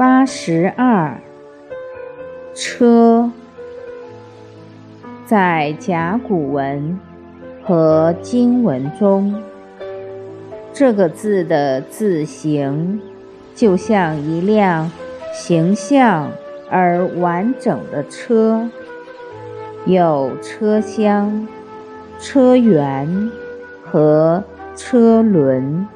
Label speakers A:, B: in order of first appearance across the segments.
A: 八十二，车，在甲骨文和金文中，这个字的字形就像一辆形象而完整的车，有车厢、车辕和车轮。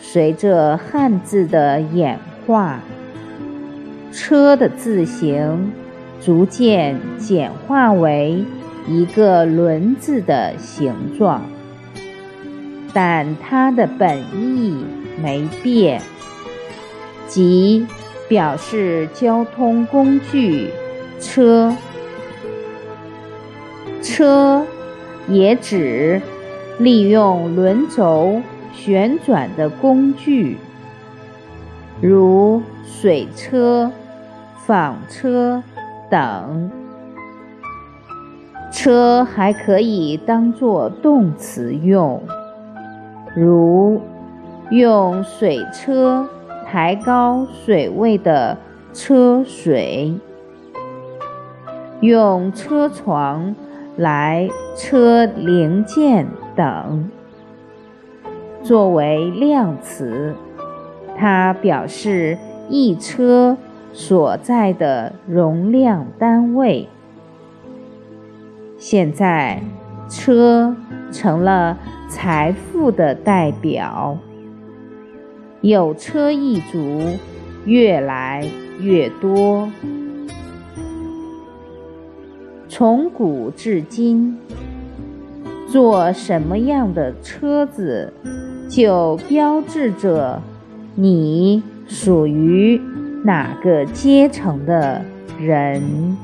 A: 随着汉字的演化，车的字形逐渐简化为一个轮子的形状，但它的本意没变，即表示交通工具车。车也指利用轮轴。旋转的工具，如水车、纺车等。车还可以当作动词用，如用水车抬高水位的车水，用车床来车零件等。作为量词，它表示一车所在的容量单位。现在，车成了财富的代表，有车一族越来越多。从古至今，坐什么样的车子？就标志着你属于哪个阶层的人。